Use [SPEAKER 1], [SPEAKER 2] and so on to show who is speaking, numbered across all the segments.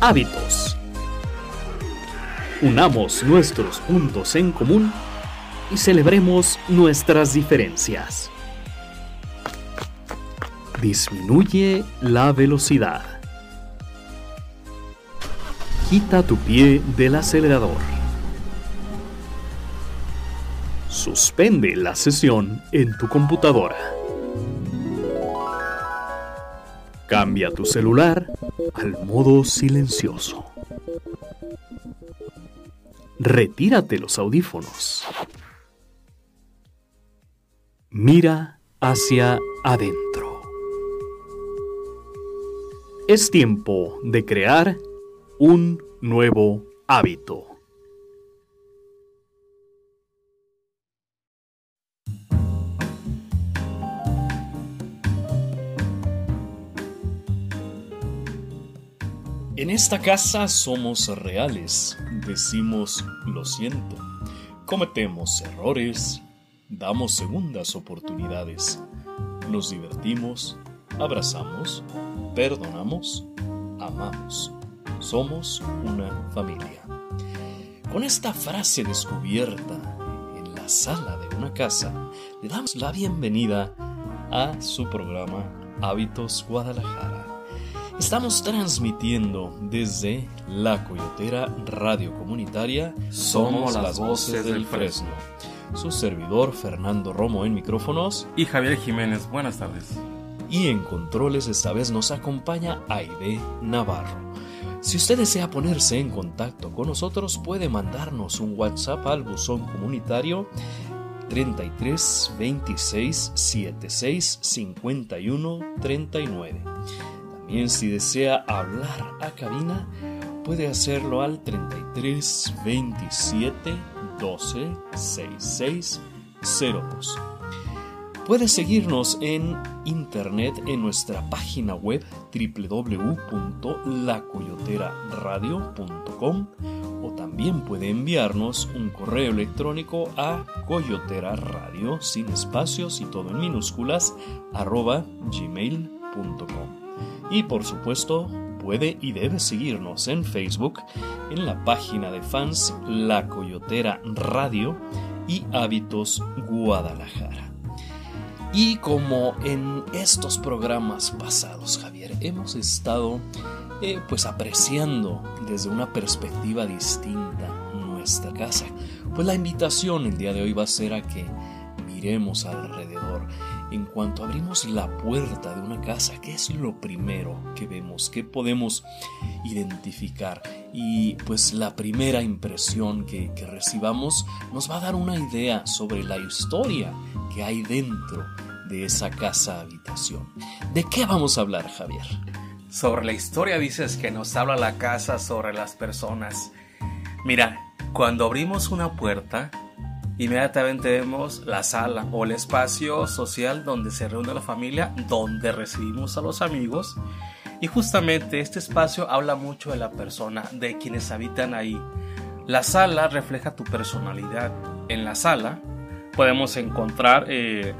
[SPEAKER 1] hábitos. Unamos nuestros puntos en común y celebremos nuestras diferencias. Disminuye la velocidad. Quita tu pie del acelerador. Suspende la sesión en tu computadora. Cambia tu celular al modo silencioso. Retírate los audífonos. Mira hacia adentro. Es tiempo de crear un nuevo hábito. En esta casa somos reales, decimos lo siento, cometemos errores, damos segundas oportunidades, nos divertimos, abrazamos, perdonamos, amamos. Somos una familia. Con esta frase descubierta en la sala de una casa, le damos la bienvenida a su programa Hábitos Guadalajara. Estamos transmitiendo desde La Coyotera Radio Comunitaria. Somos las voces del Fresno. Su servidor Fernando Romo en micrófonos.
[SPEAKER 2] Y Javier Jiménez, buenas tardes.
[SPEAKER 1] Y en controles esta vez nos acompaña Aide Navarro. Si usted desea ponerse en contacto con nosotros, puede mandarnos un WhatsApp al buzón comunitario 33 26 76 51 39. También si desea hablar a cabina, puede hacerlo al 33 27 12 66 02. Puede seguirnos en internet en nuestra página web www.lacoyoteraradio.com o también puede enviarnos un correo electrónico a coyoteraradio sin espacios y todo en minúsculas arroba gmail.com. Y por supuesto, puede y debe seguirnos en Facebook, en la página de fans La Coyotera Radio y Hábitos Guadalajara. Y como en estos programas pasados, Javier, hemos estado eh, pues apreciando desde una perspectiva distinta nuestra casa, pues la invitación el día de hoy va a ser a que miremos alrededor en cuanto abrimos la puerta de una casa, ¿qué es lo primero que vemos? ¿Qué podemos identificar? Y pues la primera impresión que, que recibamos nos va a dar una idea sobre la historia que hay dentro de esa casa habitación. ¿De qué vamos a hablar, Javier?
[SPEAKER 2] Sobre la historia dices que nos habla la casa sobre las personas. Mira, cuando abrimos una puerta, inmediatamente vemos la sala o el espacio social donde se reúne la familia, donde recibimos a los amigos. Y justamente este espacio habla mucho de la persona, de quienes habitan ahí. La sala refleja tu personalidad. En la sala podemos encontrar eh,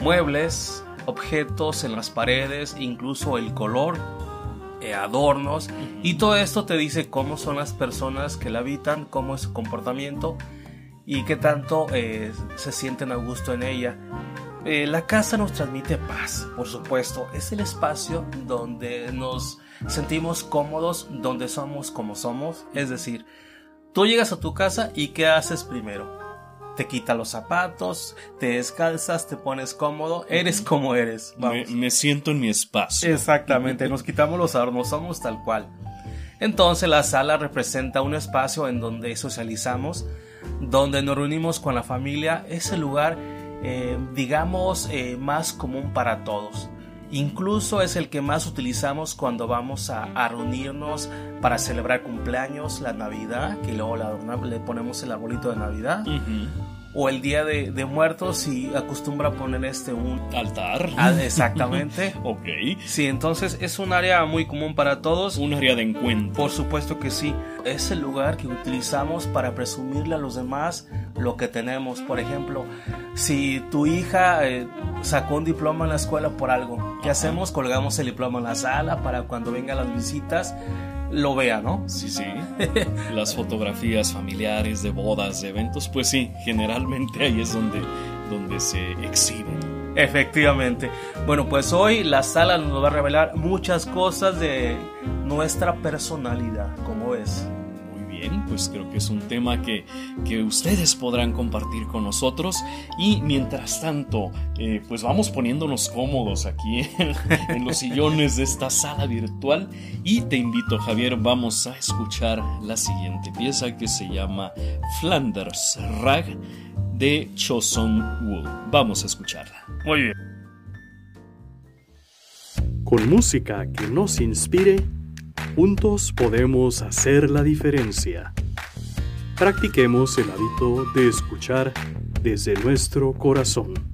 [SPEAKER 2] muebles, objetos en las paredes, incluso el color, eh, adornos. Y todo esto te dice cómo son las personas que la habitan, cómo es su comportamiento y qué tanto eh, se sienten a gusto en ella. Eh, la casa nos transmite paz, por supuesto. Es el espacio donde nos sentimos cómodos, donde somos como somos. Es decir, tú llegas a tu casa y ¿qué haces primero? Te quitas los zapatos, te descalzas, te pones cómodo, eres como eres.
[SPEAKER 1] Me, siento en mi espacio.
[SPEAKER 2] Exactamente, nos quitamos los adornos, somos tal cual. Entonces la sala representa un espacio en donde socializamos, donde nos reunimos con la familia, es el lugar, eh, digamos, eh, más común para todos. Incluso es el que más utilizamos cuando vamos a, reunirnos para celebrar cumpleaños, la Navidad, que luego le ponemos el arbolito de Navidad o el día de, muertos y acostumbra a poner este un
[SPEAKER 1] altar.
[SPEAKER 2] Ah, exactamente.
[SPEAKER 1] ok.
[SPEAKER 2] Sí, entonces es un área muy común para todos.
[SPEAKER 1] Un área de encuentro.
[SPEAKER 2] Por supuesto que sí. Es el lugar que utilizamos para presumirle a los demás lo que tenemos. Por ejemplo, si tu hija eh, sacó un diploma en la escuela por algo, ¿qué hacemos? Colgamos el diploma en la sala para cuando vengan las visitas lo vea, ¿no?
[SPEAKER 1] Sí, sí. Las fotografías familiares de bodas, de eventos, pues sí, generalmente ahí es donde, donde se exhiben.
[SPEAKER 2] Efectivamente. Bueno, pues hoy la sala nos va a revelar muchas cosas de nuestra personalidad, como ves.
[SPEAKER 1] Pues creo que es un tema que, que ustedes podrán compartir con nosotros y mientras tanto, eh, pues vamos poniéndonos cómodos aquí en, los sillones de esta sala virtual y te invito Javier, vamos a escuchar la siguiente pieza que se llama Flanders Rag de Choson Wool. Vamos a escucharla.
[SPEAKER 2] Muy bien.
[SPEAKER 3] Con música que nos inspire, juntos podemos hacer la diferencia. Practiquemos el hábito de escuchar desde nuestro corazón.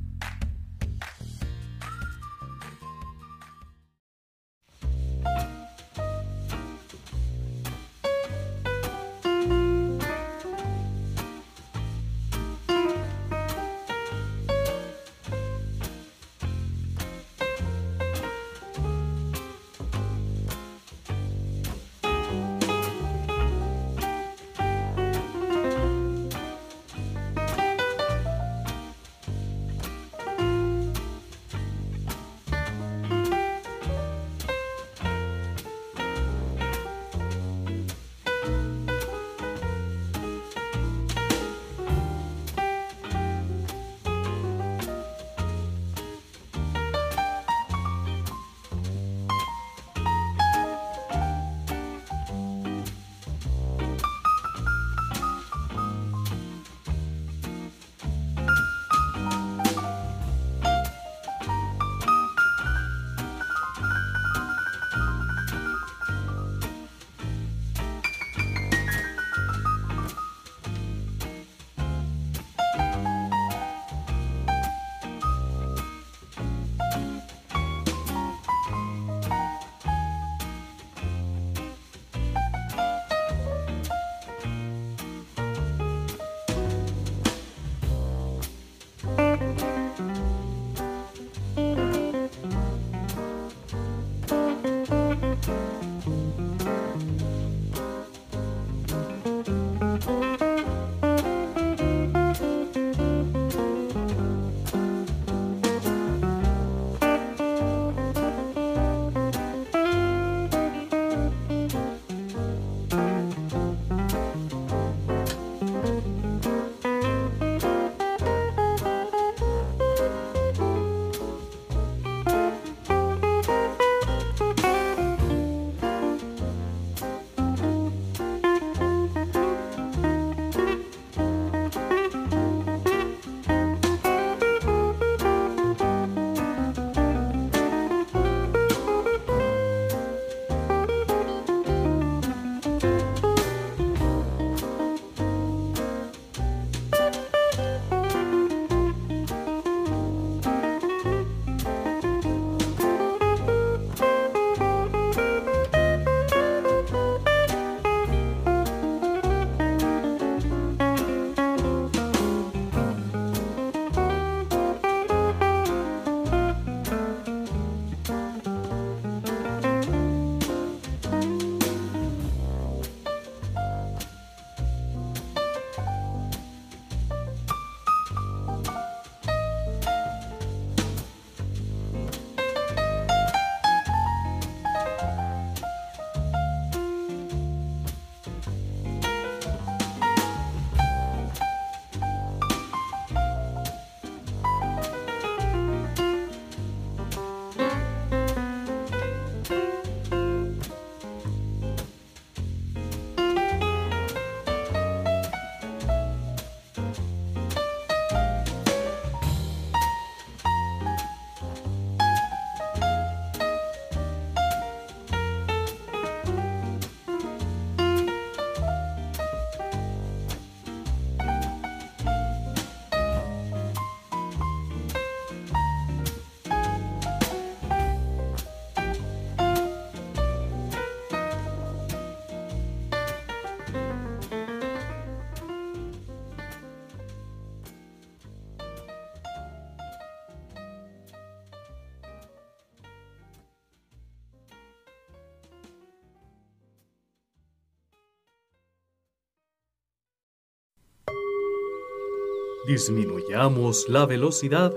[SPEAKER 1] Disminuyamos la velocidad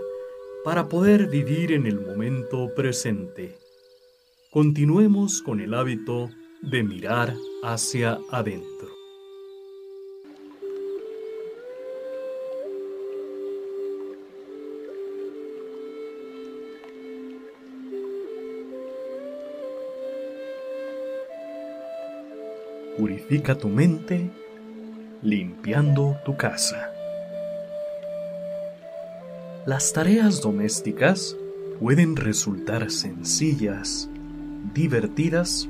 [SPEAKER 1] para poder vivir en el momento presente. Continuemos con el hábito de mirar hacia adentro. Purifica tu mente limpiando tu casa. Las tareas domésticas pueden resultar sencillas, divertidas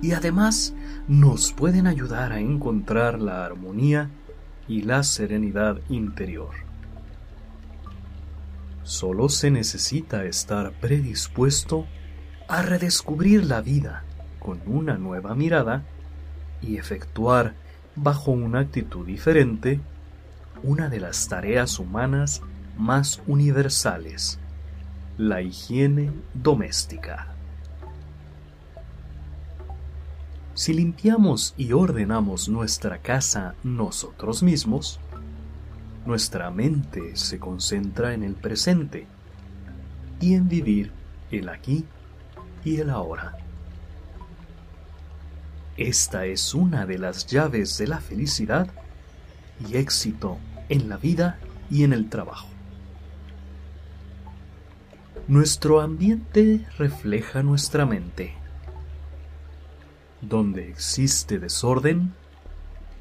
[SPEAKER 1] y además nos pueden ayudar a encontrar la armonía y la serenidad interior. Solo se necesita estar predispuesto a redescubrir la vida con una nueva mirada y efectuar bajo una actitud diferente una de las tareas humanas más universales, la higiene doméstica. Si limpiamos y ordenamos nuestra casa nosotros mismos, nuestra mente se concentra en el presente y en vivir el aquí y el ahora. Esta es una de las llaves de la felicidad y éxito en la vida y en el trabajo. Nuestro ambiente refleja nuestra mente. Donde existe desorden,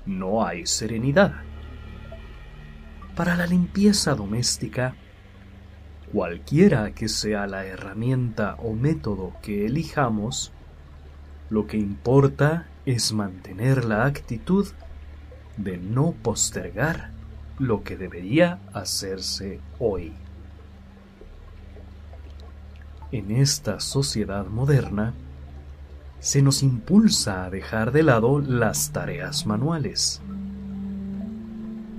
[SPEAKER 1] no hay serenidad. Para la limpieza doméstica, cualquiera que sea la herramienta o método que elijamos, lo que importa es mantener la actitud de no postergar lo que debería hacerse hoy. En esta sociedad moderna, se nos impulsa a dejar de lado las tareas manuales.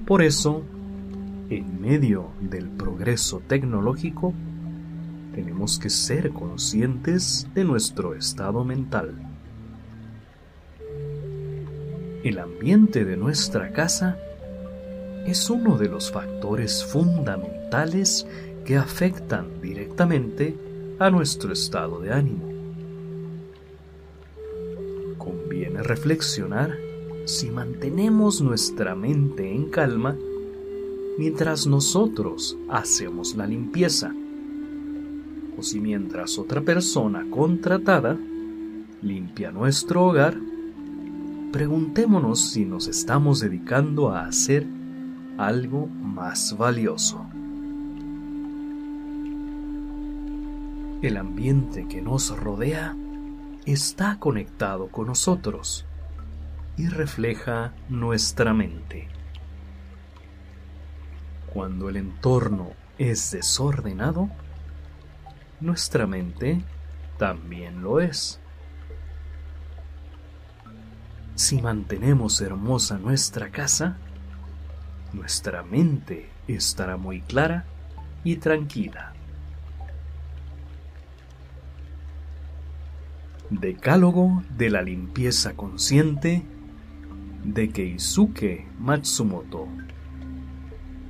[SPEAKER 1] Por eso, en medio del progreso tecnológico, tenemos que ser conscientes de nuestro estado mental. El ambiente de nuestra casa es uno de los factores fundamentales que afectan directamente a nuestro estado de ánimo. Conviene reflexionar si mantenemos nuestra mente en calma mientras nosotros hacemos la limpieza o si mientras otra persona contratada limpia nuestro hogar preguntémonos si nos estamos dedicando a hacer algo más valioso. El ambiente que nos rodea está conectado con nosotros y refleja nuestra mente. Cuando el entorno es desordenado, nuestra mente también lo es. Si mantenemos hermosa nuestra casa, nuestra mente estará muy clara y tranquila. Decálogo de la limpieza consciente de Keisuke Matsumoto,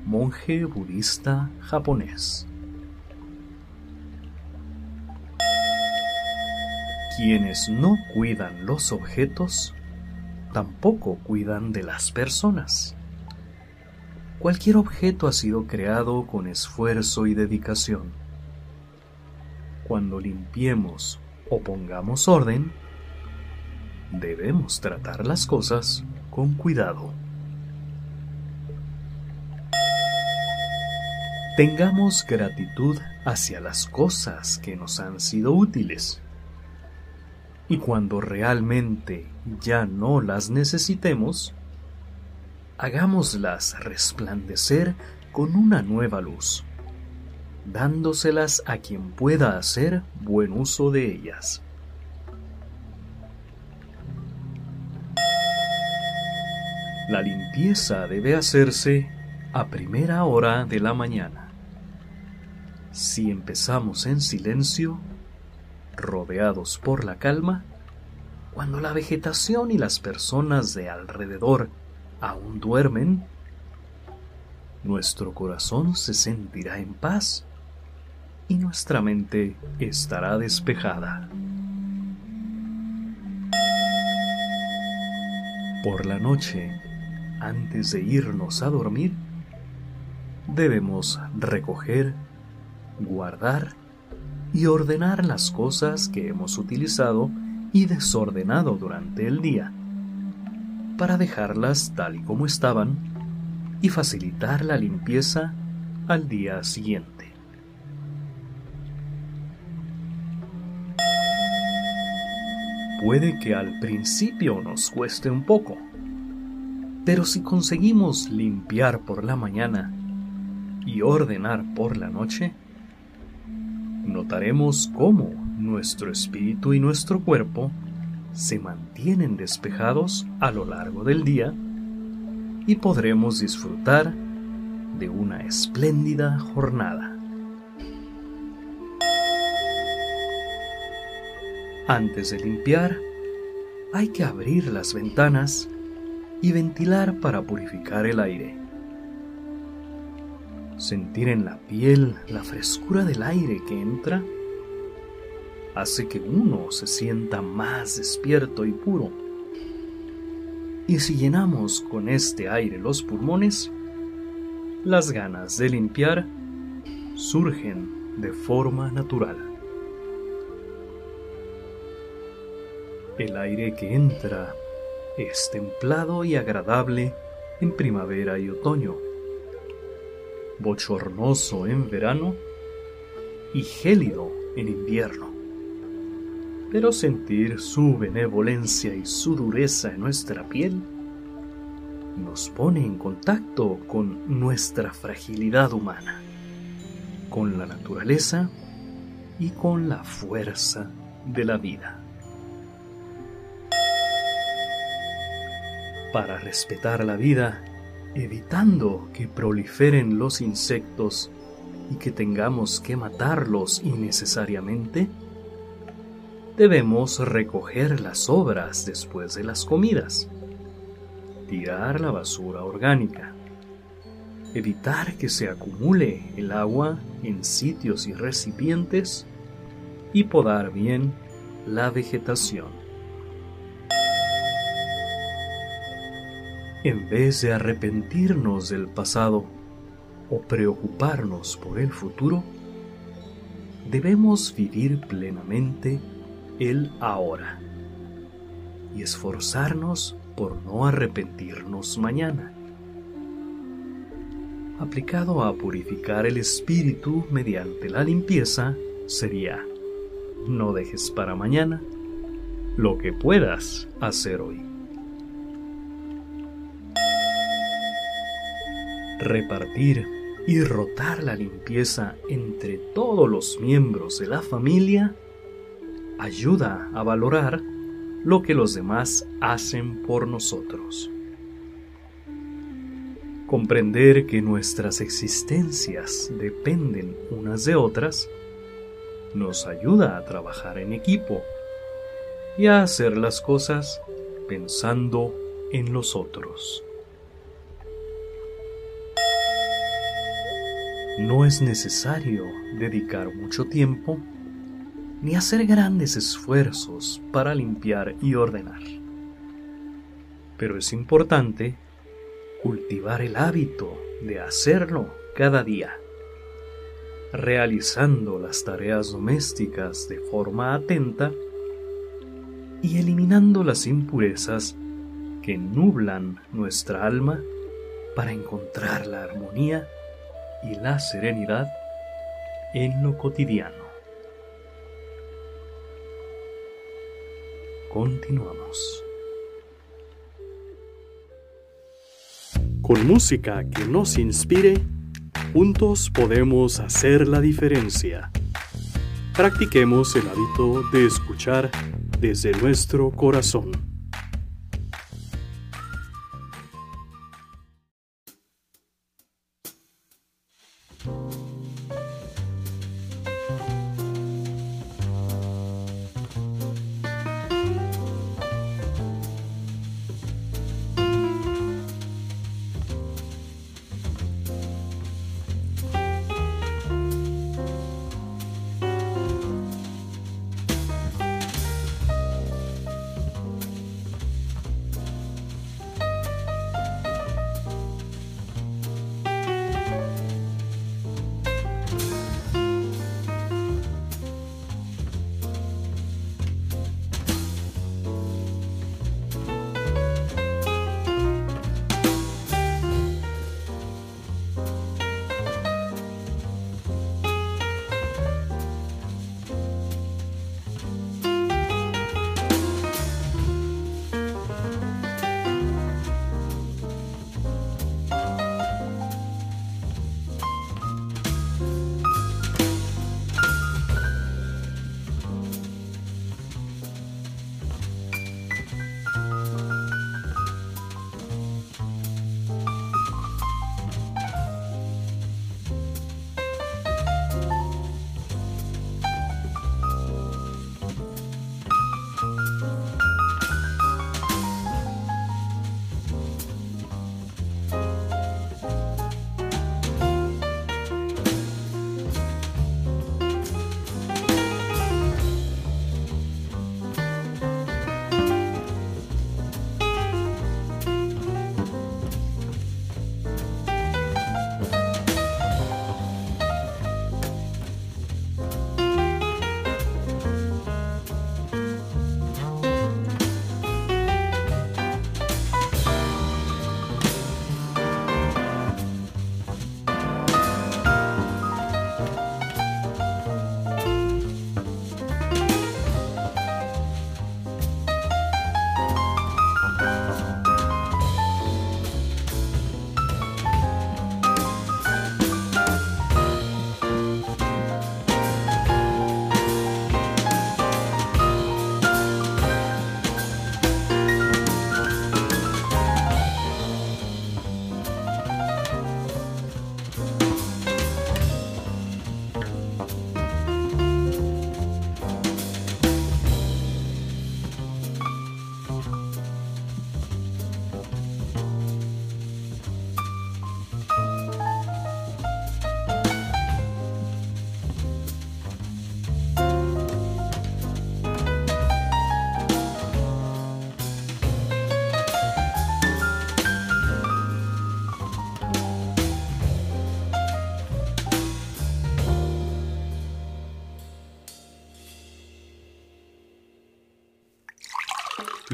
[SPEAKER 1] monje budista japonés. Quienes no cuidan los objetos tampoco cuidan de las personas. Cualquier objeto ha sido creado con esfuerzo y dedicación. Cuando limpiemos o pongamos orden, debemos tratar las cosas con cuidado. Tengamos gratitud hacia las cosas que nos han sido útiles y cuando realmente ya no las necesitemos, hagámoslas resplandecer con una nueva luz, dándoselas a quien pueda hacer buen uso de ellas. La limpieza debe hacerse a primera hora de la mañana. Si empezamos en silencio, rodeados por la calma, cuando la vegetación y las personas de alrededor aún duermen, nuestro corazón se sentirá en paz y nuestra mente estará despejada. Por la noche, antes de irnos a dormir, debemos recoger, guardar y ordenar las cosas que hemos utilizado y desordenado durante el día, para dejarlas tal y como estaban y facilitar la limpieza al día siguiente. Puede que al principio nos cueste un poco, pero si conseguimos limpiar por la mañana y ordenar por la noche, notaremos cómo nuestro espíritu y nuestro cuerpo se mantienen despejados a lo largo del día y podremos disfrutar de una espléndida jornada. Antes de limpiar, hay que abrir las ventanas y ventilar para purificar el aire. Sentir en la piel la frescura del aire que entra hace que uno se sienta más despierto y puro. Y si llenamos con este aire los pulmones, las ganas de limpiar surgen de forma natural. El aire que entra es templado y agradable en primavera y otoño, bochornoso en verano y gélido en invierno. Pero sentir su benevolencia y su dureza en nuestra piel nos pone en contacto con nuestra fragilidad humana, con la naturaleza y con la fuerza de la vida. Para respetar la vida, evitando que proliferen los insectos y que tengamos que matarlos innecesariamente, debemos recoger las sobras después de las comidas, tirar la basura orgánica, evitar que se acumule el agua en sitios y recipientes y podar bien la vegetación. En vez de arrepentirnos del pasado o preocuparnos por el futuro, debemos vivir plenamente el ahora y esforzarnos por no arrepentirnos mañana. Aplicado a purificar el espíritu mediante la limpieza sería, no dejes para mañana lo que puedas hacer hoy. Repartir y rotar la limpieza entre todos los miembros de la familia ayuda a valorar lo que los demás hacen por nosotros. Comprender que nuestras existencias dependen unas de otras nos ayuda a trabajar en equipo y a hacer las cosas pensando en los otros. No es necesario dedicar mucho tiempo ni hacer grandes esfuerzos para limpiar y ordenar. Pero es importante cultivar el hábito de hacerlo cada día, realizando las tareas domésticas de forma atenta y eliminando las impurezas que nublan nuestra alma para encontrar la armonía y la serenidad en lo cotidiano. Continuamos.
[SPEAKER 4] Con música que nos inspire, juntos podemos hacer la diferencia. Practiquemos el hábito de escuchar desde nuestro corazón.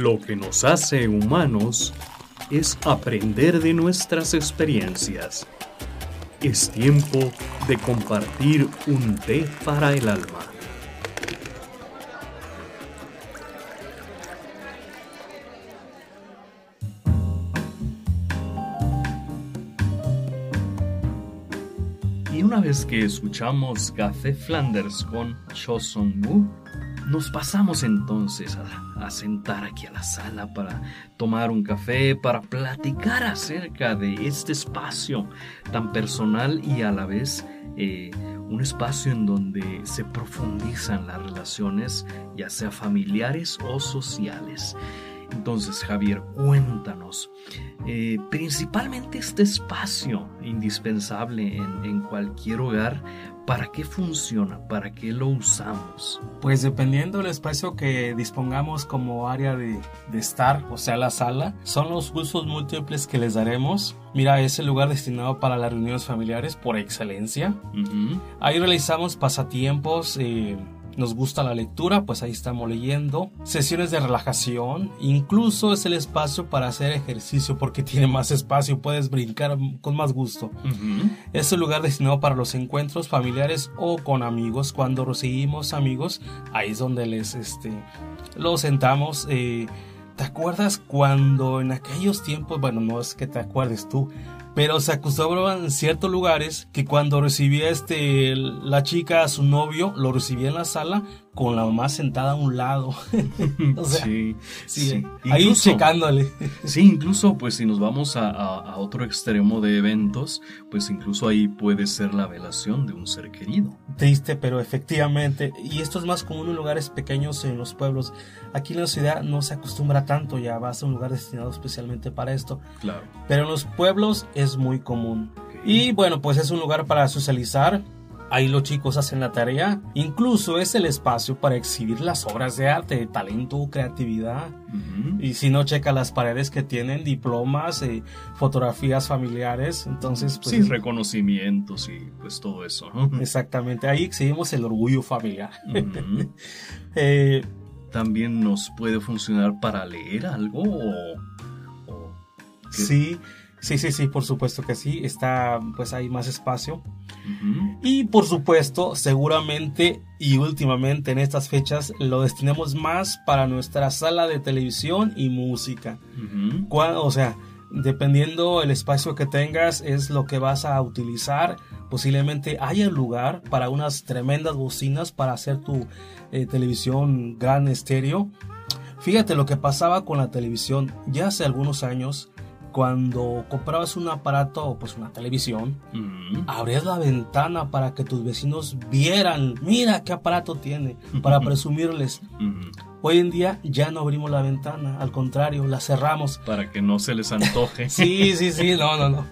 [SPEAKER 5] Lo que nos hace humanos es aprender de nuestras experiencias. Es tiempo de compartir un té para el alma.
[SPEAKER 1] Y una vez que escuchamos Café Flanders con Cho Woo, nos pasamos entonces a, sentar aquí a la sala para tomar un café, para platicar acerca de este espacio tan personal y a la vez eh, un espacio en donde se profundizan las relaciones, ya sea familiares o sociales. Entonces, Javier, cuéntanos, eh, principalmente este espacio indispensable en, en cualquier hogar, ¿Para qué funciona? ¿Para qué lo usamos?
[SPEAKER 2] Pues dependiendo del espacio que dispongamos como área de, de, estar, o sea, la sala, son los usos múltiples que les daremos. Mira, es el lugar destinado para las reuniones familiares por excelencia. Uh -huh. Ahí realizamos pasatiempos. Eh, nos gusta la lectura, pues ahí estamos leyendo. Sesiones de relajación, incluso es el espacio para hacer ejercicio porque tiene más espacio, puedes brincar con más gusto. Uh -huh. Es el lugar destinado para los encuentros familiares o con amigos. Cuando recibimos amigos, ahí es donde les este, los sentamos. Eh, ¿Te acuerdas cuando en aquellos tiempos, bueno, no es que te acuerdes tú, pero se acostumbraban ciertos lugares que cuando recibía este la chica a su novio lo recibía en la sala con la mamá sentada a un lado o sea, sí, sí, sí. ahí incluso, checándole
[SPEAKER 1] sí incluso pues si nos vamos a, a, a, otro extremo de eventos pues incluso ahí puede ser la velación de un ser querido
[SPEAKER 2] triste pero efectivamente y esto es más común en lugares pequeños en los pueblos aquí en la ciudad no se acostumbra tanto ya vas a un lugar destinado especialmente para esto
[SPEAKER 1] claro
[SPEAKER 2] pero en los pueblos es muy común. Y bueno, pues es un lugar para socializar. Ahí los chicos hacen la tarea. Incluso es el espacio para exhibir las obras de arte, talento, creatividad. Uh -huh. Y si no, checa las paredes que tienen diplomas, eh, fotografías familiares. Entonces, pues.
[SPEAKER 1] Sí, reconocimientos y pues todo eso. ¿no?
[SPEAKER 2] Exactamente. Ahí exhibimos el orgullo familiar. Uh -huh.
[SPEAKER 1] eh, También nos puede funcionar para leer algo o.
[SPEAKER 2] o sí. Sí, sí, sí, por supuesto que sí. Está, pues hay más espacio. Uh -huh. Y por supuesto, seguramente y últimamente en estas fechas lo destinemos más para nuestra sala de televisión y música. Uh -huh. O sea, dependiendo el espacio que tengas, es lo que vas a utilizar. Posiblemente haya lugar para unas tremendas bocinas para hacer tu eh, televisión gran estéreo. Fíjate lo que pasaba con la televisión ya hace algunos años cuando comprabas un aparato o pues una televisión, -huh. abrías la ventana para que tus vecinos vieran, mira qué aparato tiene, para presumirles. Hoy en día ya no abrimos la ventana, al contrario, la cerramos.
[SPEAKER 1] Para que no se les antoje.
[SPEAKER 2] sí, sí, sí, no, no, no.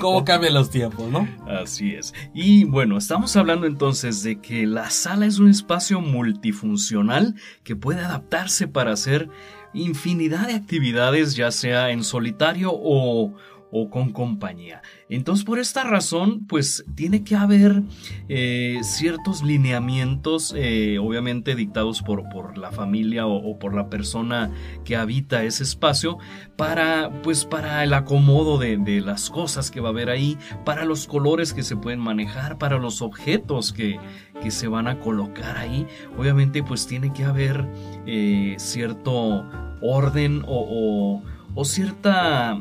[SPEAKER 2] ¿Cómo cambian los tiempos, no?
[SPEAKER 1] Así es. Y bueno, estamos hablando entonces de que la sala es un espacio multifuncional que puede adaptarse para hacer infinidad de actividades, ya sea en solitario o, o con compañía. Entonces, por esta razón, pues tiene que haber eh, ciertos lineamientos, eh, obviamente dictados por, por la familia o, por la persona que habita ese espacio, para, pues, para el acomodo de, de, las cosas que va a haber ahí, para los colores que se pueden manejar, para los objetos que, que se van a colocar ahí. Obviamente, pues tiene que haber eh, cierto orden o, o cierta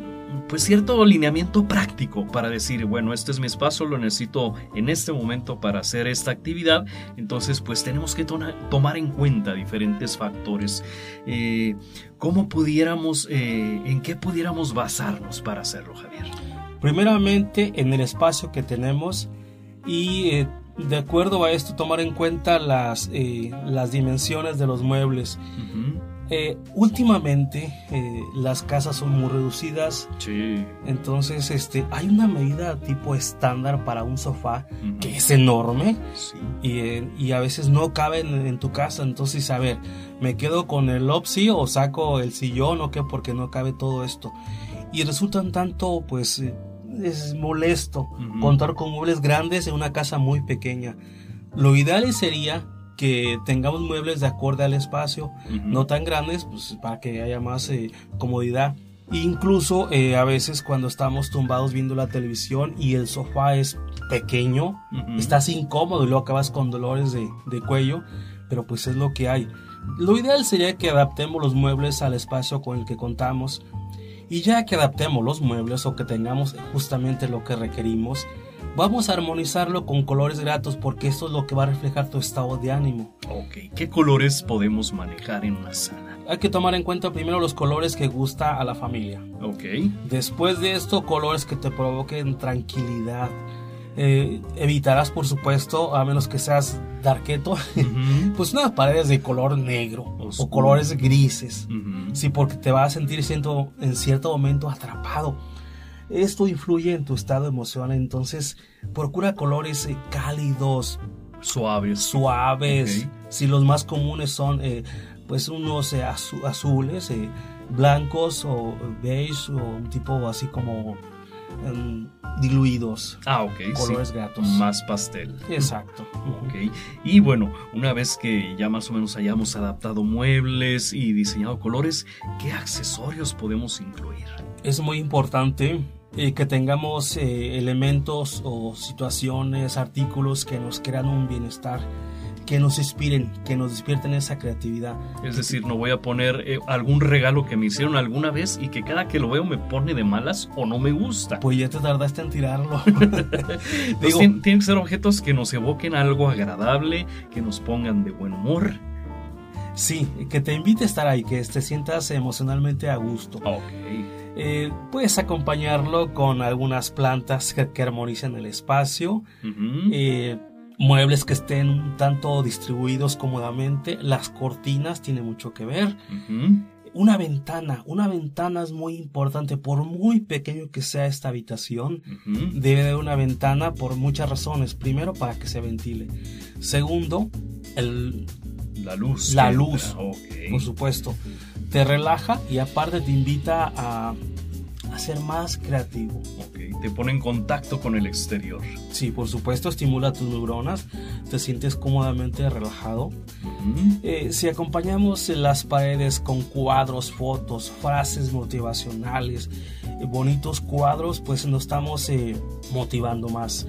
[SPEAKER 1] pues cierto lineamiento práctico para decir, bueno, este es mi espacio, lo necesito en este momento para hacer esta actividad, entonces pues tenemos que to tomar en cuenta diferentes factores. Eh, ¿Cómo pudiéramos, eh, en qué pudiéramos basarnos para hacerlo, Javier?
[SPEAKER 2] Primeramente en el espacio que tenemos y eh, de acuerdo a esto tomar en cuenta las, eh, las dimensiones de los muebles. Uh -huh. Eh, últimamente eh, las casas son muy reducidas.
[SPEAKER 1] Sí.
[SPEAKER 2] Entonces, este, hay una medida tipo estándar para un sofá uh -huh. que es enorme
[SPEAKER 1] sí.
[SPEAKER 2] y, eh, y, a veces no cabe en, en, tu casa. Entonces, a ver, me quedo con el opsi o saco el sillón o qué porque no cabe todo esto. Y resultan tanto, pues, eh, es molesto uh -huh. contar con muebles grandes en una casa muy pequeña. Lo ideal sería que tengamos muebles de acorde al espacio,
[SPEAKER 1] Ujú.
[SPEAKER 2] no tan grandes, pues para que haya más eh, comodidad. Incluso eh, a veces cuando estamos tumbados viendo la televisión y el sofá es pequeño,
[SPEAKER 1] Ujú.
[SPEAKER 2] estás incómodo y luego acabas con dolores de, de cuello, pero pues es lo que hay. Lo ideal sería que adaptemos los muebles al espacio con el que contamos y ya que adaptemos los muebles o que tengamos justamente lo que requerimos, vamos a armonizarlo con colores gratos porque esto es lo que va a reflejar tu estado de ánimo.
[SPEAKER 1] Ok, ¿qué colores podemos manejar en una sala?
[SPEAKER 2] Hay que tomar en cuenta primero los colores que gusta a la familia.
[SPEAKER 1] Ok.
[SPEAKER 2] Después de esto, colores que te provoquen tranquilidad. Eh, evitarás, por supuesto, a menos que seas darketo,
[SPEAKER 1] Ujú.
[SPEAKER 2] pues unas paredes de color negro
[SPEAKER 1] Oscuro.
[SPEAKER 2] o colores grises.
[SPEAKER 1] Ujú.
[SPEAKER 2] Sí, porque te vas a sentir siento, en cierto momento atrapado. Esto influye en tu estado emocional, entonces procura colores eh, cálidos,
[SPEAKER 1] Suaves.
[SPEAKER 2] suaves. Si los más comunes son eh, pues unos eh, azu- azules, eh, blancos o beige o un tipo así como em, diluidos.
[SPEAKER 1] Ah, ok.
[SPEAKER 2] Colores
[SPEAKER 1] sí.
[SPEAKER 2] gratos.
[SPEAKER 1] Más pastel.
[SPEAKER 2] Exacto.
[SPEAKER 1] Ok. Y bueno, una vez que ya más o menos hayamos adaptado muebles y diseñado colores, ¿qué accesorios podemos incluir?
[SPEAKER 2] Es muy importante eh, que tengamos eh, elementos o situaciones, artículos que nos crean un bienestar, que nos inspiren, que nos despierten esa creatividad.
[SPEAKER 1] Es decir, no voy a poner eh, algún regalo que me hicieron alguna vez y que cada que lo veo me pone de malas o no me gusta.
[SPEAKER 2] Pues ya te tardaste en tirarlo.
[SPEAKER 1] Entonces,
[SPEAKER 2] Digo,
[SPEAKER 1] tien- tienen que ser objetos que nos evoquen algo agradable, que nos pongan de buen humor.
[SPEAKER 2] sí, que te invite a estar ahí, que te sientas emocionalmente a gusto.
[SPEAKER 1] Ok.
[SPEAKER 2] Eh, puedes acompañarlo con algunas plantas que, que armonicen el espacio, eh, muebles que estén un tanto distribuidos cómodamente, las cortinas tiene mucho que ver. Una ventana, una ventana es muy importante, por muy pequeño que sea esta habitación, debe de haber una ventana por muchas razones. Primero, para que se ventile. Segundo, el,
[SPEAKER 1] La luz.
[SPEAKER 2] La luz. por supuesto, te relaja y aparte te invita a, a ser más creativo.
[SPEAKER 1] Ok, Te pone en contacto con el exterior.
[SPEAKER 2] Sí, por supuesto, estimula tus neuronas, te sientes cómodamente relajado. Eh, si acompañamos las paredes con cuadros, fotos, frases motivacionales, eh, bonitos cuadros, pues nos estamos eh, motivando más.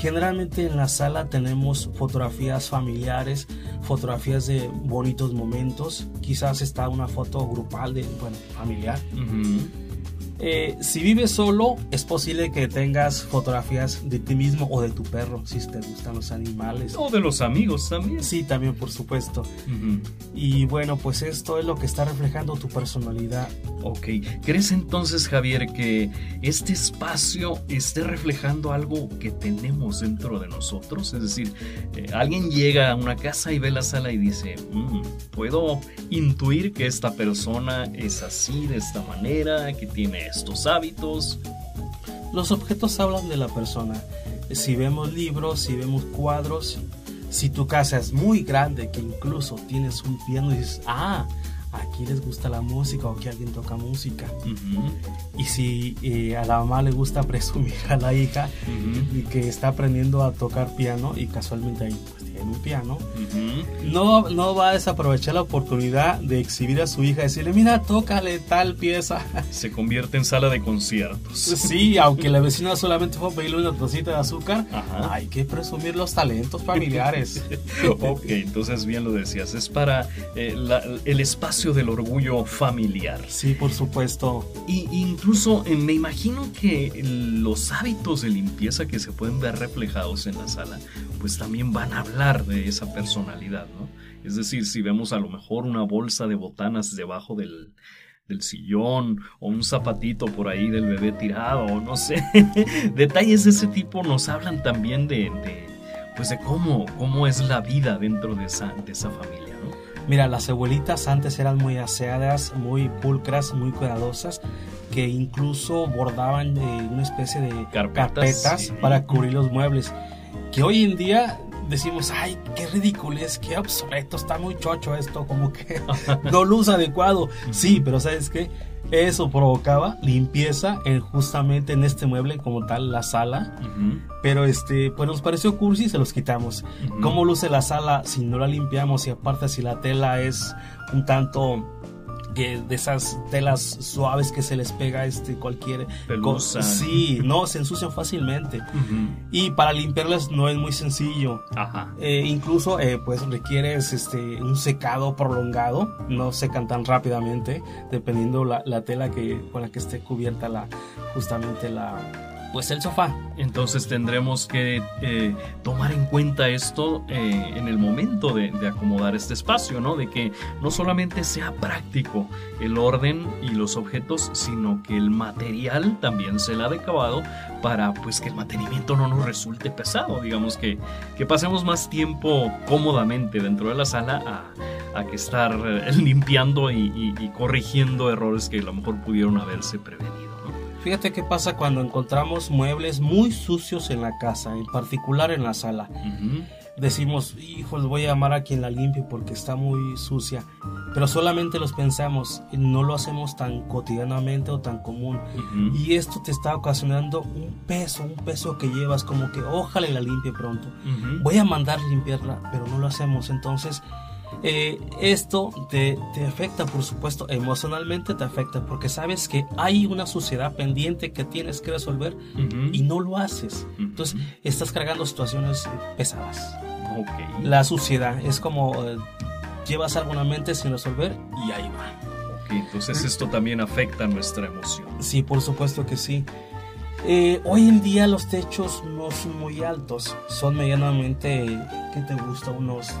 [SPEAKER 2] Generalmente en la sala tenemos fotografías familiares, fotografías de bonitos momentos, quizás está una foto grupal de, bueno, familiar.
[SPEAKER 1] Ujú.
[SPEAKER 2] Eh, si vives solo, es posible que tengas fotografías de ti mismo o de tu perro, si te gustan los animales.
[SPEAKER 1] O de los amigos también.
[SPEAKER 2] Sí, también por supuesto. Y bueno, pues esto es lo que está reflejando tu personalidad.
[SPEAKER 1] Ok, ¿crees entonces Javier que este espacio esté reflejando algo que tenemos dentro de nosotros? Es decir, eh, alguien llega a una casa y ve la sala y dice, "Mm, puedo intuir que esta persona es así, de esta manera, que tiene estos hábitos.
[SPEAKER 2] Los objetos hablan de la persona. Si vemos libros, si vemos cuadros, si tu casa es muy grande, que incluso tienes un piano y dices, ah, aquí les gusta la música o aquí alguien toca música. Y si eh, a la mamá le gusta presumir a la hija
[SPEAKER 1] ujú,
[SPEAKER 2] y que está aprendiendo a tocar piano y casualmente ahí pues tiene un piano,
[SPEAKER 1] ujú.
[SPEAKER 2] no, no va a desaprovechar la oportunidad de exhibir a su hija decirle, mira, tócale tal pieza.
[SPEAKER 1] Se convierte en sala de conciertos.
[SPEAKER 2] Sí, aunque la vecina solamente fue a pedirle una tacita de azúcar,
[SPEAKER 1] Ajá.
[SPEAKER 2] hay que presumir los talentos familiares.
[SPEAKER 1] Ok, entonces bien lo decías, es para eh, la- el espacio del orgullo familiar.
[SPEAKER 2] Sí, por supuesto.
[SPEAKER 1] Y incluso eh, me imagino que los hábitos de limpieza que se pueden ver reflejados en la sala, pues también van a hablar de esa personalidad, ¿no? Es decir, si vemos a lo mejor una bolsa de botanas debajo del, del sillón o un zapatito por ahí del bebé tirado, no sé, detalles de ese tipo nos hablan también de, de, pues de cómo, cómo es la vida dentro de esa, de esa familia, ¿no?
[SPEAKER 2] Mira, las abuelitas antes eran muy aseadas, muy pulcras, muy cuidadosas, que incluso bordaban eh, una especie de
[SPEAKER 1] Carpetas,
[SPEAKER 2] carpetas
[SPEAKER 1] sí.
[SPEAKER 2] para cubrir los muebles. Que hoy en día decimos, ay, qué ridículo es, qué obsoleto, está muy chocho esto, como que no luz adecuado. Sí, pero ¿sabes qué? Eso provocaba limpieza en, justamente en este mueble como tal, la sala. Pero este, pues nos pareció cursi y se los quitamos. ¿Cómo luce la sala si no la limpiamos y aparte si la tela es un tanto de esas telas suaves que se les pega este cualquier cosa. Sí, no, se ensucian fácilmente. Y para limpiarlas no es muy sencillo. Ajá. Eh, incluso eh, pues requieres este un secado prolongado, no secan tan rápidamente, dependiendo la, la tela que con la que esté cubierta la justamente la pues el sofá.
[SPEAKER 1] Entonces tendremos que eh, tomar en cuenta esto eh, en el momento de, acomodar este espacio, ¿no? De que no solamente sea práctico el orden y los objetos, sino que el material también se ha adecuado para pues que el mantenimiento no nos resulte pesado, digamos que, que pasemos más tiempo cómodamente dentro de la sala a, que estar eh, limpiando y corrigiendo errores que a lo mejor pudieron haberse prevenido.
[SPEAKER 2] Fíjate qué pasa cuando encontramos muebles muy sucios en la casa, en particular en la sala. Decimos, hijos, voy a llamar a quien la limpie porque está muy sucia. Pero solamente los pensamos, no lo hacemos tan cotidianamente o tan común. Y esto te está ocasionando un peso, un peso que llevas como que ojalá la limpie pronto. Voy a mandar limpiarla, pero no lo hacemos. Entonces, eh, esto te, afecta, por supuesto, emocionalmente te afecta porque sabes que hay una suciedad pendiente que tienes que resolver y no lo haces. Entonces, estás cargando situaciones pesadas. La suciedad es como eh, llevas algo en la mente sin resolver y ahí va.
[SPEAKER 1] entonces esto también afecta nuestra emoción.
[SPEAKER 2] Sí, por supuesto que sí. Eh, hoy en día los techos no son muy altos, son medianamente, ¿qué te gusta? Unos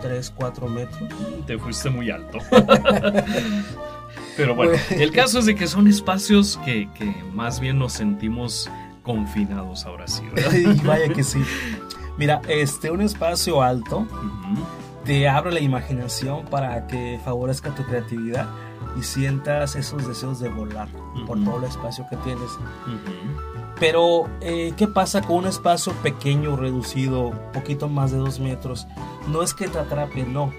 [SPEAKER 2] 3, 4 metros.
[SPEAKER 1] Te fuiste muy alto. Pero bueno, el caso es de que son espacios que, más bien nos sentimos confinados ahora sí.
[SPEAKER 2] y vaya que sí. Mira, este, un espacio alto te abre la imaginación para que favorezca tu creatividad y sientas esos deseos de volar por todo el espacio que tienes. Pero, eh, ¿qué pasa con un espacio pequeño, reducido, poquito más de dos metros? No es que te atrape, no,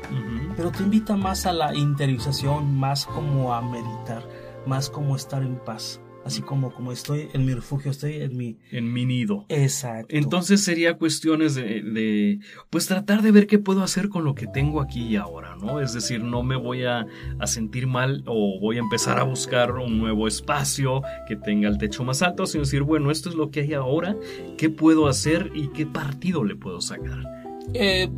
[SPEAKER 2] pero te invita más a la interiorización, más como a meditar, más como estar en paz así como, como estoy en mi refugio, estoy en mi...
[SPEAKER 1] En mi nido.
[SPEAKER 2] Exacto.
[SPEAKER 1] Entonces sería cuestiones de, de, pues tratar de ver qué puedo hacer con lo que tengo aquí y ahora, ¿no? Es decir, no me voy a, a sentir mal o voy a empezar a buscar un nuevo espacio que tenga el techo más alto, sino decir, bueno, esto es lo que hay ahora, ¿qué puedo hacer y qué partido le puedo sacar?
[SPEAKER 2] Eh,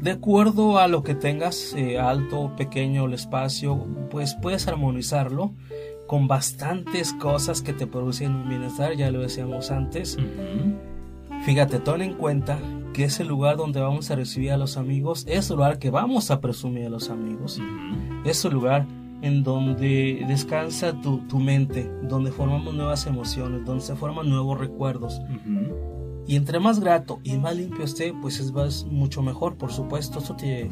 [SPEAKER 2] de acuerdo a lo que tengas, eh, alto, pequeño el espacio, pues puedes armonizarlo con bastantes cosas que te producen un bienestar, ya lo decíamos antes. Fíjate, ten en cuenta que ese lugar donde vamos a recibir a los amigos es el lugar que vamos a presumir a los amigos. Es el lugar en donde descansa tu, tu, mente, donde formamos nuevas emociones, donde se forman nuevos recuerdos. Y entre más grato y más limpio esté, pues es mucho mejor, por supuesto. Eso te,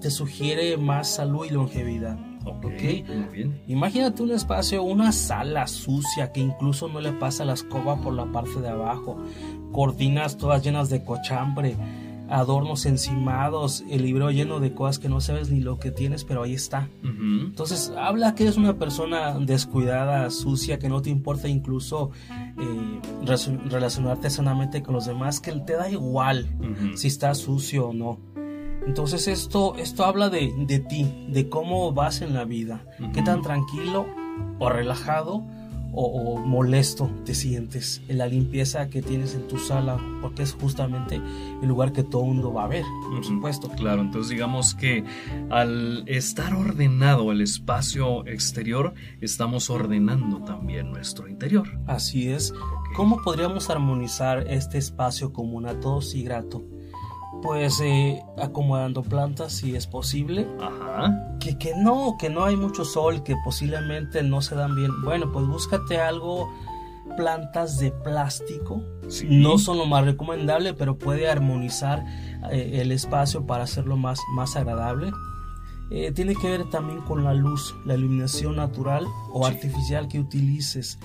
[SPEAKER 2] te sugiere más salud y longevidad.
[SPEAKER 1] Ok, muy bien.
[SPEAKER 2] Imagínate un espacio, una sala sucia que incluso no le pasa la escoba por la parte de abajo, cortinas todas llenas de cochambre, adornos encimados, el libro lleno de cosas que no sabes ni lo que tienes, pero ahí está. Entonces, habla que eres una persona descuidada, sucia, que no te importa incluso eh, relacionarte sanamente con los demás, que te da igual si está sucio o no. Entonces esto, esto habla de, de ti, de cómo vas en la vida, qué tan tranquilo o relajado o, molesto te sientes en la limpieza que tienes en tu sala, porque es justamente el lugar que todo mundo va a ver, por supuesto.
[SPEAKER 1] Claro, entonces digamos que al estar ordenado el espacio exterior, estamos ordenando también nuestro interior.
[SPEAKER 2] Así es. ¿Cómo podríamos armonizar este espacio común a todos y grato? Pues eh, acomodando plantas si es posible. Ajá. Que, que no, que no hay mucho sol, que posiblemente no se dan bien. Bueno, pues búscate algo, plantas de plástico. No son lo más recomendable, pero puede armonizar eh, el espacio para hacerlo más, más agradable. Eh, tiene que ver también con la luz, la iluminación natural o artificial que utilices.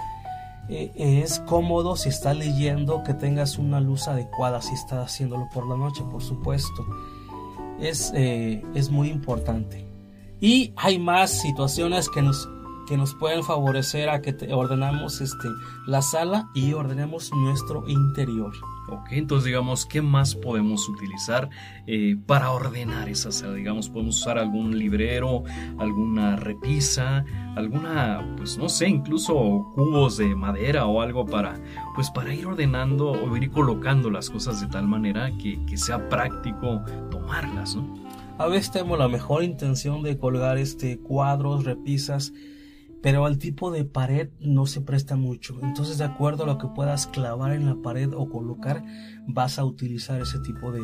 [SPEAKER 2] Eh, es cómodo si estás leyendo que tengas una luz adecuada si estás haciéndolo por la noche, por supuesto. Es, eh, es muy importante. Y hay más situaciones que nos, que nos pueden favorecer a que ordenamos este, la sala y ordenemos nuestro interior.
[SPEAKER 1] Ok, entonces digamos, ¿qué más podemos utilizar eh, para ordenar esa sala? Digamos, podemos usar algún librero, alguna repisa, alguna, pues no sé, incluso cubos de madera o algo para, pues para ir ordenando o ir colocando las cosas de tal manera que, que sea práctico tomarlas, ¿no?
[SPEAKER 2] A veces tenemos la mejor intención de colgar este cuadros, repisas, pero el tipo de pared no se presta mucho. Entonces, de acuerdo a lo que puedas clavar en la pared o colocar, vas a utilizar ese tipo de,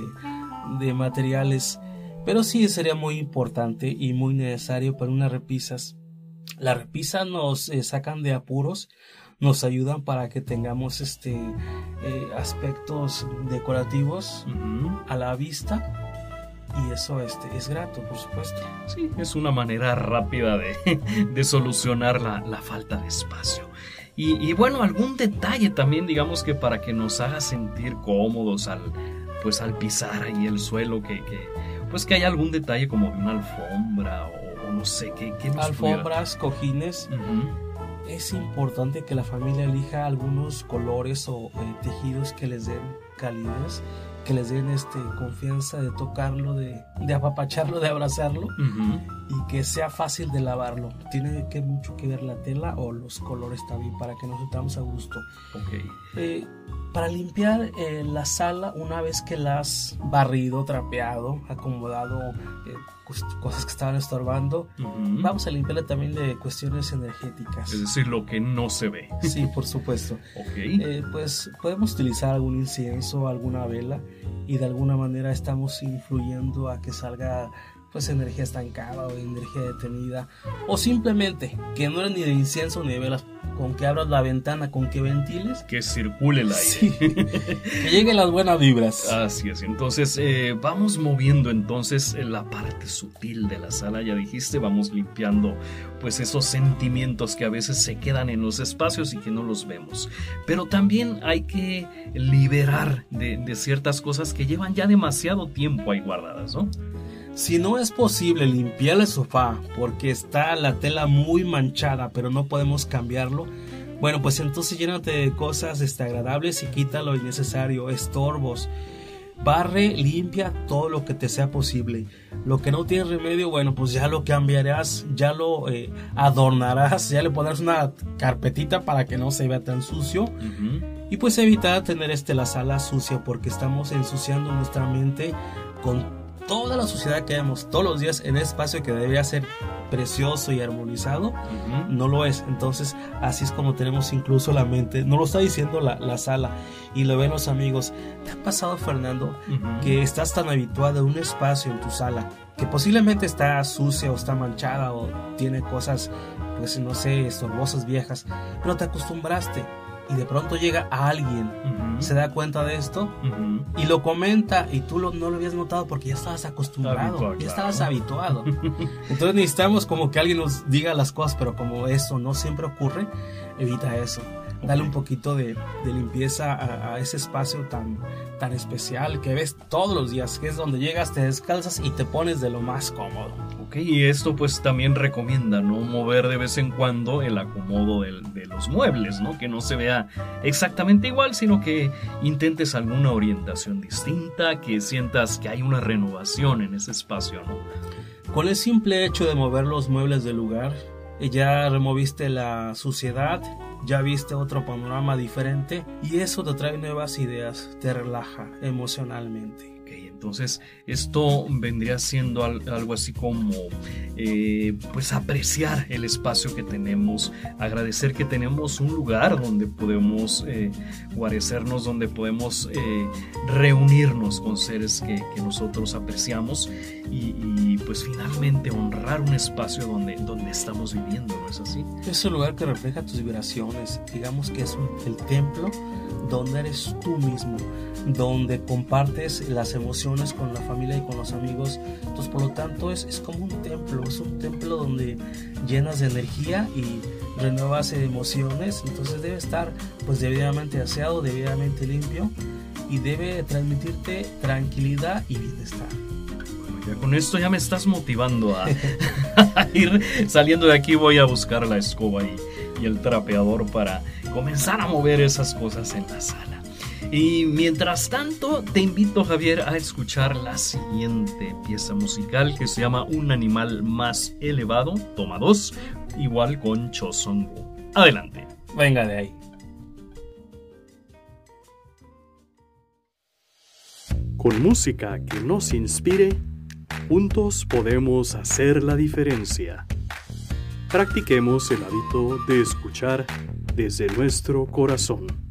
[SPEAKER 2] de materiales. Pero sí sería muy importante y muy necesario para unas repisas. Las repisas nos eh, sacan de apuros, nos ayudan para que tengamos este eh, aspectos decorativos a la vista y eso este, es grato, por supuesto.
[SPEAKER 1] Sí, es una manera rápida de, de solucionar la, la, falta de espacio. Y, y, bueno, algún detalle también, digamos que para que nos haga sentir cómodos al, pues al pisar ahí el suelo, que, que pues que haya algún detalle como una alfombra o, no sé qué. qué
[SPEAKER 2] Alfombras, cojines. Es importante que la familia elija algunos colores o eh, tejidos que les den calidez que les den este, confianza de tocarlo, de, de apapacharlo, de abrazarlo y que sea fácil de lavarlo. Tiene que mucho que ver la tela o los colores también para que nos sentamos a gusto.
[SPEAKER 1] Okay.
[SPEAKER 2] Eh, para limpiar eh, la sala, una vez que la has barrido, trapeado, acomodado, eh, cosas que estaban estorbando, vamos a limpiarla también de cuestiones energéticas.
[SPEAKER 1] Es decir, lo que no se ve.
[SPEAKER 2] Sí, por supuesto.
[SPEAKER 1] okay.
[SPEAKER 2] Eh, pues podemos utilizar algún incienso, alguna vela y de alguna manera estamos influyendo a que salga pues energía estancada o energía detenida o simplemente que no era ni de incienso ni de velas con que abras la ventana, con que ventiles.
[SPEAKER 1] Que circule el aire.
[SPEAKER 2] que lleguen las buenas vibras.
[SPEAKER 1] Así es. Entonces, eh, vamos moviendo entonces la parte sutil de la sala. Ya dijiste, vamos limpiando pues esos sentimientos que a veces se quedan en los espacios y que no los vemos. Pero también hay que liberar de, de ciertas cosas que llevan ya demasiado tiempo ahí guardadas, ¿no?
[SPEAKER 2] Si no es posible limpiar el sofá porque está la tela muy manchada, pero no podemos cambiarlo, bueno, pues entonces llénate de cosas desagradables y quita lo innecesario, estorbos. Barre, limpia todo lo que te sea posible. Lo que no tiene remedio, bueno, pues ya lo cambiarás, ya lo eh, adornarás, ya le pondrás una carpetita para que no se vea tan sucio. Y pues evitar tener este, la sala sucia porque estamos ensuciando nuestra mente con toda la suciedad que vemos todos los días en ese espacio que debería ser precioso y armonizado, no lo es. Entonces, así es como tenemos incluso la mente. No lo está diciendo la, sala y lo ven los amigos. ¿Te ha pasado, Fernando, que estás tan habituado a un espacio en tu sala que posiblemente está sucia o está manchada o tiene cosas, pues no sé, estorbosas viejas, pero te acostumbraste? Y de pronto llega alguien, se da cuenta de esto y lo comenta y tú no lo habías notado porque ya estabas acostumbrado, ya estabas habituado. Entonces necesitamos como que alguien nos diga las cosas, pero como eso no siempre ocurre, evita eso. Dale un poquito de, limpieza a, ese espacio tan, tan especial que ves todos los días, que es donde llegas, te descalzas y te pones de lo más cómodo.
[SPEAKER 1] Ok, y esto pues también recomienda no mover de vez en cuando el acomodo de los muebles, ¿no? Que no se vea exactamente igual, sino que intentes alguna orientación distinta, que sientas que hay una renovación en ese espacio, ¿no?
[SPEAKER 2] Con el simple hecho de mover los muebles del lugar, ya removiste la suciedad, ya viste otro panorama diferente y eso te trae nuevas ideas, te relaja emocionalmente.
[SPEAKER 1] Entonces, esto vendría siendo algo así como, eh, pues, apreciar el espacio que tenemos, agradecer que tenemos un lugar donde podemos eh, guarecernos, donde podemos eh, reunirnos con seres que, nosotros apreciamos y, pues, finalmente honrar un espacio donde, donde estamos viviendo, ¿no es así?
[SPEAKER 2] Es un lugar que refleja tus vibraciones, digamos que es el templo donde eres tú mismo, donde compartes las emociones con la familia y con los amigos. Entonces, por lo tanto, es, es como un templo, es un templo donde llenas de energía y renuevas emociones. Entonces, debe estar pues debidamente aseado, debidamente limpio y debe transmitirte tranquilidad y bienestar.
[SPEAKER 1] Bueno, ya con esto ya me estás motivando a, ir saliendo de aquí. Voy a buscar la escoba y, y el trapeador para comenzar a mover esas cosas en la sala. Y mientras tanto, te invito, Javier, a escuchar la siguiente pieza musical que se llama Un animal más elevado, toma dos, igual con Cho Song Adelante.
[SPEAKER 2] Venga de ahí.
[SPEAKER 4] Con música que nos inspire, juntos podemos hacer la diferencia. Practiquemos el hábito de escuchar desde nuestro corazón.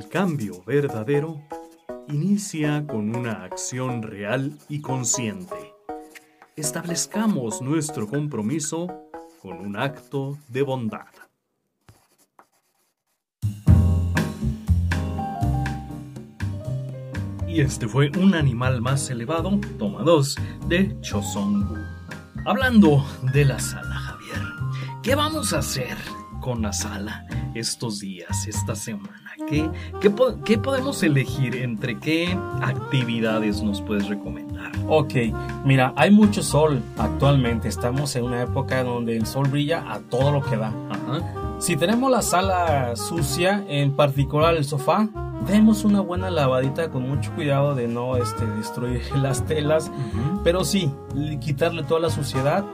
[SPEAKER 4] El cambio verdadero inicia con una acción real y consciente. Establezcamos nuestro compromiso
[SPEAKER 1] con un acto de bondad. Y este fue un animal más elevado, toma 2, de Chosongu. Hablando de la sala, Javier, ¿qué vamos a hacer con la sala estos días, esta semana? ¿Qué, qué, qué podemos elegir entre qué actividades nos puedes recomendar?
[SPEAKER 2] Ok, mira, hay mucho sol actualmente. Estamos en una época donde el sol brilla a todo lo que da.
[SPEAKER 1] Ajá.
[SPEAKER 2] Si tenemos la sala sucia, en particular el sofá, demos una buena lavadita con mucho cuidado de no este, destruir las telas,
[SPEAKER 1] Ujú.
[SPEAKER 2] pero sí, quitarle toda la suciedad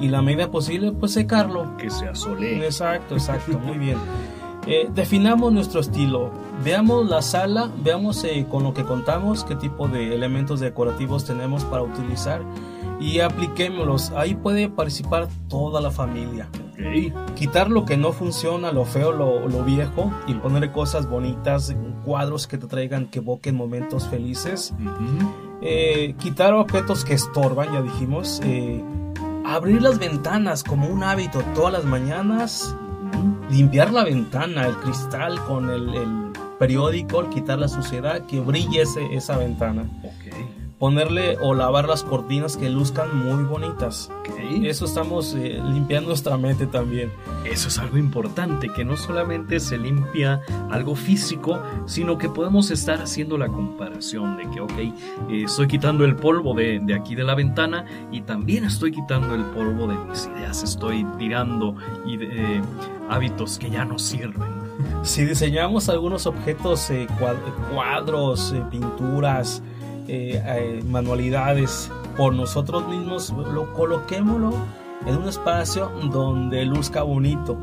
[SPEAKER 2] y la medida posible, pues secarlo.
[SPEAKER 1] Que se asolee.
[SPEAKER 2] Exacto, exacto, muy bien. Eh, definamos nuestro estilo, veamos la sala, veamos eh, con lo que contamos, qué tipo de elementos decorativos tenemos para utilizar y apliquémoslos. Ahí puede participar toda la familia. Quitar lo que no funciona, lo feo, lo, lo viejo y ponerle cosas bonitas, cuadros que te traigan, que evoquen momentos felices. Eh, quitar objetos que estorban, ya dijimos. Eh, abrir las ventanas como un hábito todas las mañanas. Limpiar la ventana, el cristal con el, el periódico, quitar la suciedad, que brille ese- esa ventana. Ponerle o lavar las cortinas que luzcan muy bonitas.
[SPEAKER 1] Ok.
[SPEAKER 2] Eso estamos eh, limpiando nuestra mente también.
[SPEAKER 1] Eso es algo importante, que no solamente se limpia algo físico, sino que podemos estar haciendo la comparación de que, ok, eh, estoy quitando el polvo de, de aquí de la ventana y también estoy quitando el polvo de mis ideas, estoy tirando y de- eh, hábitos que ya no sirven.
[SPEAKER 2] Si diseñamos algunos objetos, eh, cuad- cuadros, eh, pinturas, eh, eh, manualidades por nosotros mismos, lo coloquémoslo en un espacio donde luzca bonito.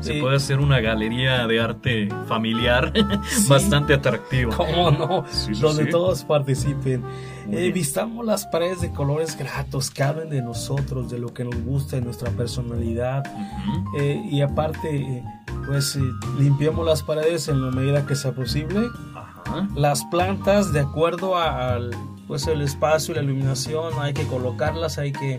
[SPEAKER 1] Se
[SPEAKER 2] Sí.
[SPEAKER 1] puede hacer una galería de arte familiar
[SPEAKER 2] Sí.
[SPEAKER 1] bastante atractiva.
[SPEAKER 2] ¿Cómo no?
[SPEAKER 1] Sí,
[SPEAKER 2] donde todos participen. Eh, vistamos las paredes de colores gratos que hablen de nosotros, de lo que nos gusta, de nuestra personalidad. Eh, y aparte, eh, pues limpiemos las paredes en la medida que sea posible.
[SPEAKER 1] Ajá.
[SPEAKER 2] Las plantas, de acuerdo al pues el espacio y la iluminación, hay que colocarlas, hay que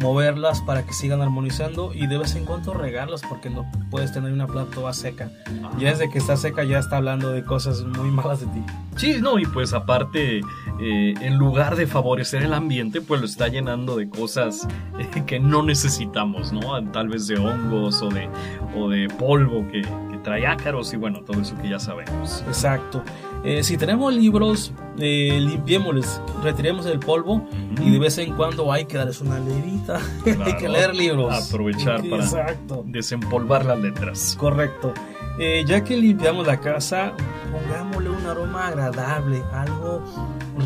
[SPEAKER 2] moverlas para que sigan armonizando y de vez en cuando regarlas porque no puedes tener una planta toda seca. Ya desde que está seca ya está hablando de cosas muy malas de ti.
[SPEAKER 1] Sí, no, y pues aparte, eh, en lugar de favorecer el ambiente, pues lo está llenando de cosas eh, que no necesitamos, ¿no? Tal vez de hongos o de, o de polvo que, que trae ácaros y bueno, todo eso que ya sabemos.
[SPEAKER 2] Exacto. Eh, si tenemos libros, eh, limpiémosles, retiremos el polvo y de vez en cuando hay que darles una leerita. hay que leer libros.
[SPEAKER 1] aprovechar para-
[SPEAKER 2] Exacto.
[SPEAKER 1] Desempolvar las letras.
[SPEAKER 2] Correcto. Eh, ya que limpiamos la casa, pongámosle un aroma agradable, algo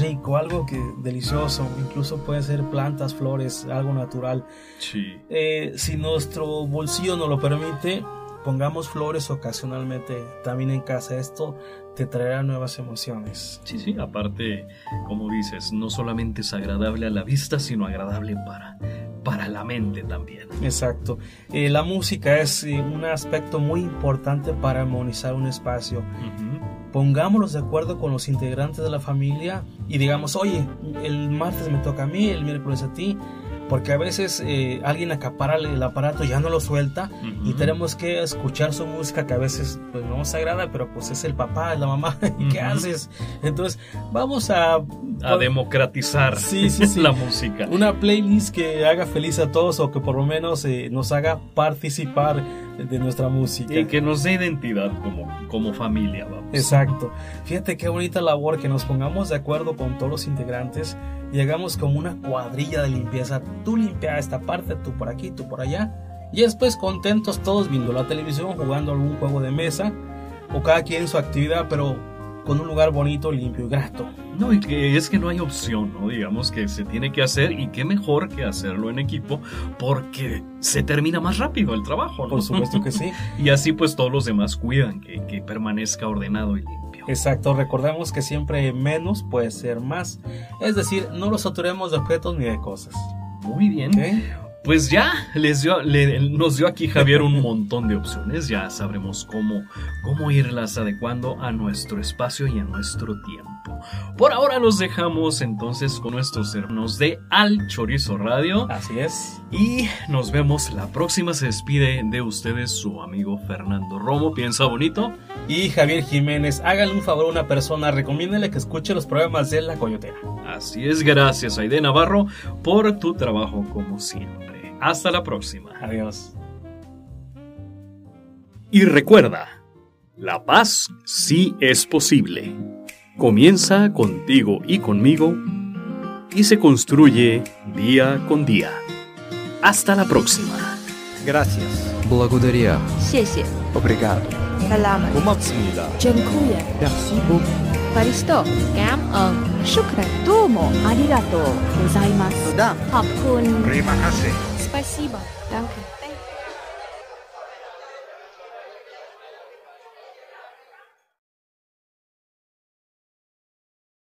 [SPEAKER 2] rico, algo que delicioso. Incluso puede ser plantas, flores, algo natural.
[SPEAKER 1] Sí.
[SPEAKER 2] Eh, si nuestro bolsillo nos lo permite, pongamos flores ocasionalmente también en casa. Esto te traerá nuevas emociones.
[SPEAKER 1] Sí, sí, aparte, como dices, no solamente es agradable a la vista, sino agradable para, para la mente también.
[SPEAKER 2] Exacto. Eh, la música es eh, un aspecto muy importante para armonizar un espacio.
[SPEAKER 1] Ujú.
[SPEAKER 2] pongámonos de acuerdo con los integrantes de la familia y digamos, oye, el martes me toca a mí, el miércoles a ti, porque a veces eh, alguien acapara el aparato ya no lo suelta y tenemos que escuchar su música que a veces pues, no nos agrada, pero pues es el papá, es la mamá, ¿y qué haces? Entonces vamos a...
[SPEAKER 1] A democratizar
[SPEAKER 2] Sí, sí, sí.
[SPEAKER 1] la música.
[SPEAKER 2] Una playlist que haga feliz a todos o que por lo menos eh, nos haga participar de nuestra música.
[SPEAKER 1] Y que nos dé identidad como, como familia, vamos.
[SPEAKER 2] Exacto. Fíjate qué bonita labor que nos pongamos de acuerdo con todos los integrantes y hagamos como una cuadrilla de limpieza. Tú limpia esta parte, tú por aquí, tú por allá. Y después contentos todos viendo la televisión, jugando algún juego de mesa o cada quien en su actividad, pero con un lugar bonito, limpio y grato.
[SPEAKER 1] No, y que es que no hay opción, ¿no? Digamos que se tiene que hacer y qué mejor que hacerlo en equipo porque se termina más rápido el trabajo, ¿no?
[SPEAKER 2] Por supuesto que sí.
[SPEAKER 1] Y así pues todos los demás cuidan que, que permanezca ordenado y limpio.
[SPEAKER 2] Exacto, recordemos que siempre menos puede ser más. Es decir, no los saturemos de objetos ni de cosas.
[SPEAKER 1] Muy bien. pues ya les dio, nos dio aquí Javier un montón de opciones. Ya sabremos cómo, cómo irlas adecuando a nuestro espacio y a nuestro tiempo. Por ahora los dejamos entonces con nuestros hermanos de Al Chorizo Radio.
[SPEAKER 6] Así es.
[SPEAKER 1] Y nos vemos la próxima. Se despide de ustedes su amigo Fernando Romo. Piensa bonito.
[SPEAKER 6] Y Javier Jiménez, háganle un favor a una persona, recomiéndele que escuche los programas de La Coyotera.
[SPEAKER 1] Así es, gracias Aide Navarro por tu trabajo como siempre. Hasta la próxima.
[SPEAKER 6] Adiós.
[SPEAKER 4] Y recuerda, la paz sí es posible comienza contigo y conmigo y se construye día con día. Hasta la próxima.
[SPEAKER 7] Gracias.
[SPEAKER 8] Благодаря.
[SPEAKER 9] 谢谢.
[SPEAKER 7] Obrigado.
[SPEAKER 9] Salamat.
[SPEAKER 7] Kumapsmida.
[SPEAKER 9] Paristo. Cảm ơn. Shukran. Domo. Arigato. Gozaimasu. Спасибо.